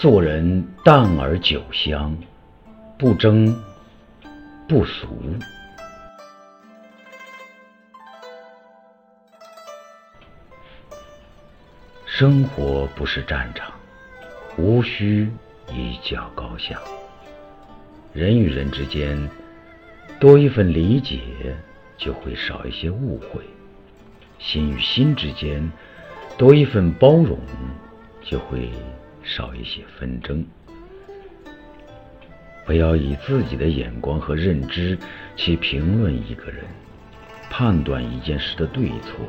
做人淡而酒香，不争不俗。生活不是战场，无需一较高下。人与人之间多一份理解，就会少一些误会；心与心之间多一份包容，就会少一些纷争。不要以自己的眼光和认知去评论一个人，判断一件事的对错。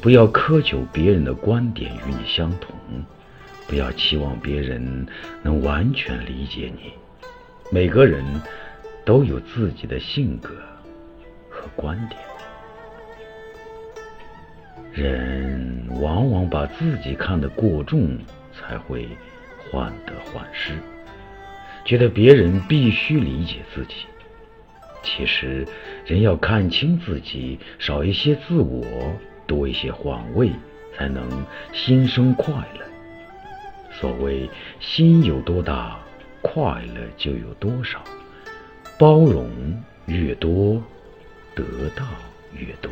不要苛求别人的观点与你相同，不要期望别人能完全理解你。每个人都有自己的性格和观点。人往往把自己看得过重，才会患得患失，觉得别人必须理解自己。其实，人要看清自己，少一些自我。多一些换位，才能心生快乐。所谓心有多大，快乐就有多少。包容越多，得到越多。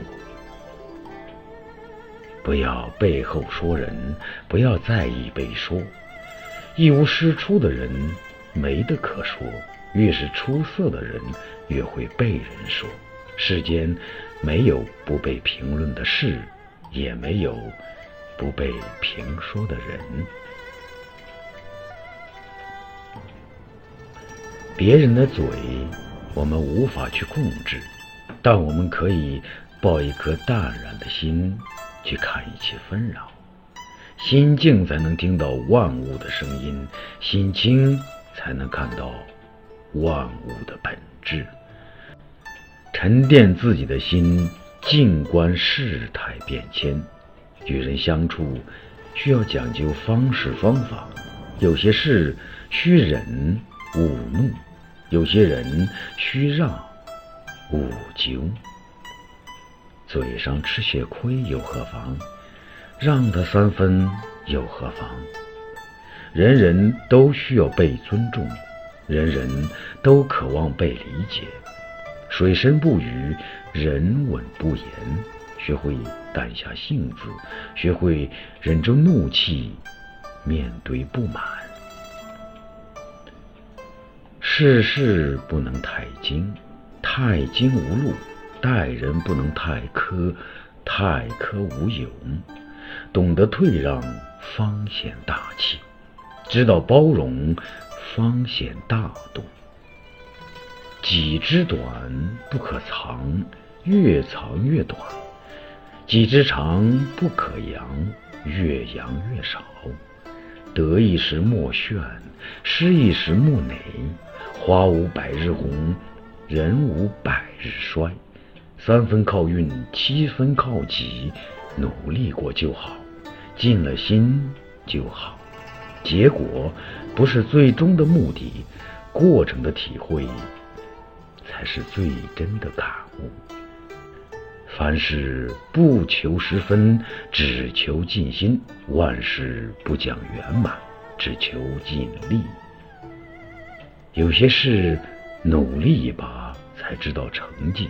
不要背后说人，不要在意被说。一无是处的人没得可说，越是出色的人越会被人说。世间没有不被评论的事，也没有不被评说的人。别人的嘴，我们无法去控制，但我们可以抱一颗淡然的心去看一切纷扰。心静才能听到万物的声音，心清才能看到万物的本质。沉淀自己的心，静观事态变迁。与人相处需要讲究方式方法，有些事需忍勿怒，有些人需让勿咎。嘴上吃些亏又何妨？让他三分又何妨？人人都需要被尊重，人人都渴望被理解。水深不语，人稳不言。学会淡下性子，学会忍着怒气面对不满。世事不能太精，太精无路；待人不能太苛，太苛无勇。懂得退让，方显大气；知道包容，方显大度。己之短不可藏，越藏越短；己之长不可扬，越扬越少。得意时莫炫，失意时莫馁。花无百日红，人无百日衰。三分靠运，七分靠己。努力过就好，尽了心就好。结果不是最终的目的，过程的体会。才是最真的感悟。凡事不求十分，只求尽心；万事不讲圆满，只求尽力。有些事努力一把才知道成绩，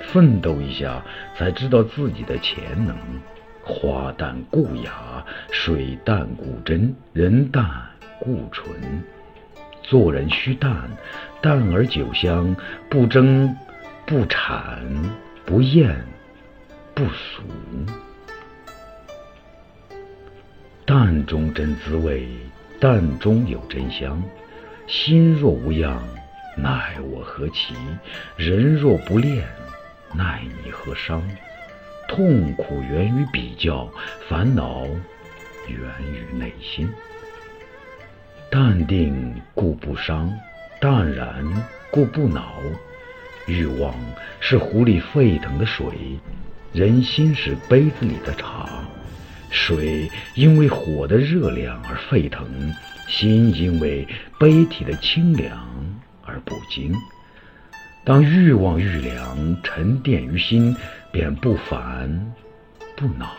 奋斗一下才知道自己的潜能。花淡故雅，水淡故真，人淡故纯。做人须淡，淡而酒香，不争，不谄，不厌，不俗。淡中真滋味，淡中有真香。心若无恙，奈我何其？人若不恋，奈你何伤？痛苦源于比较，烦恼源于内心。淡定故不伤，淡然故不恼。欲望是壶里沸腾的水，人心是杯子里的茶。水因为火的热量而沸腾，心因为杯体的清凉而不惊。当欲望愈凉，沉淀于心，便不烦不恼。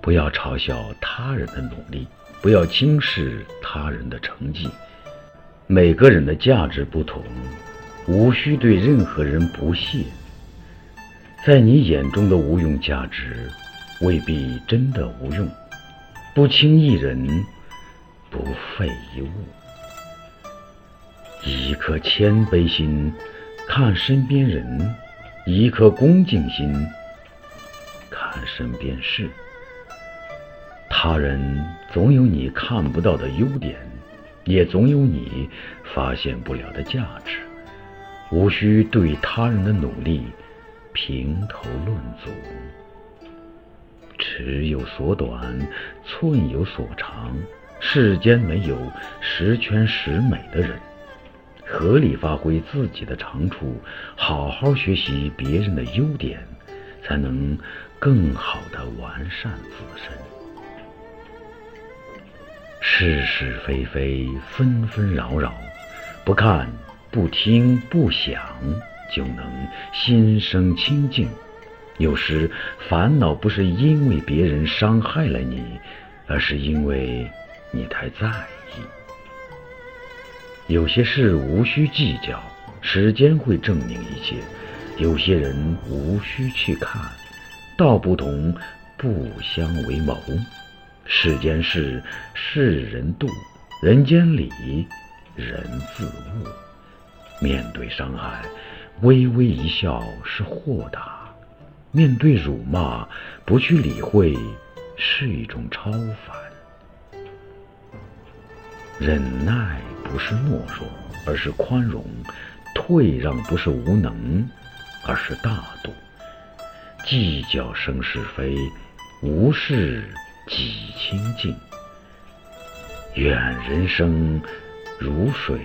不要嘲笑他人的努力。不要轻视他人的成绩。每个人的价值不同，无需对任何人不屑。在你眼中的无用价值，未必真的无用。不轻一人，不废一物。一颗谦卑心看身边人，一颗恭敬心看身边事。他人总有你看不到的优点，也总有你发现不了的价值。无需对他人的努力评头论足。尺有所短，寸有所长。世间没有十全十美的人。合理发挥自己的长处，好好学习别人的优点，才能更好的完善自身。是是非非，纷纷扰扰，不看、不听、不想，就能心生清净。有时烦恼不是因为别人伤害了你，而是因为你太在意。有些事无需计较，时间会证明一切；有些人无需去看，道不同不相为谋。世间事，世人度；人间理，人自悟。面对伤害，微微一笑是豁达；面对辱骂，不去理会是一种超凡。忍耐。不是懦弱，而是宽容；退让不是无能，而是大度。计较生是非，无事己清净。愿人生如水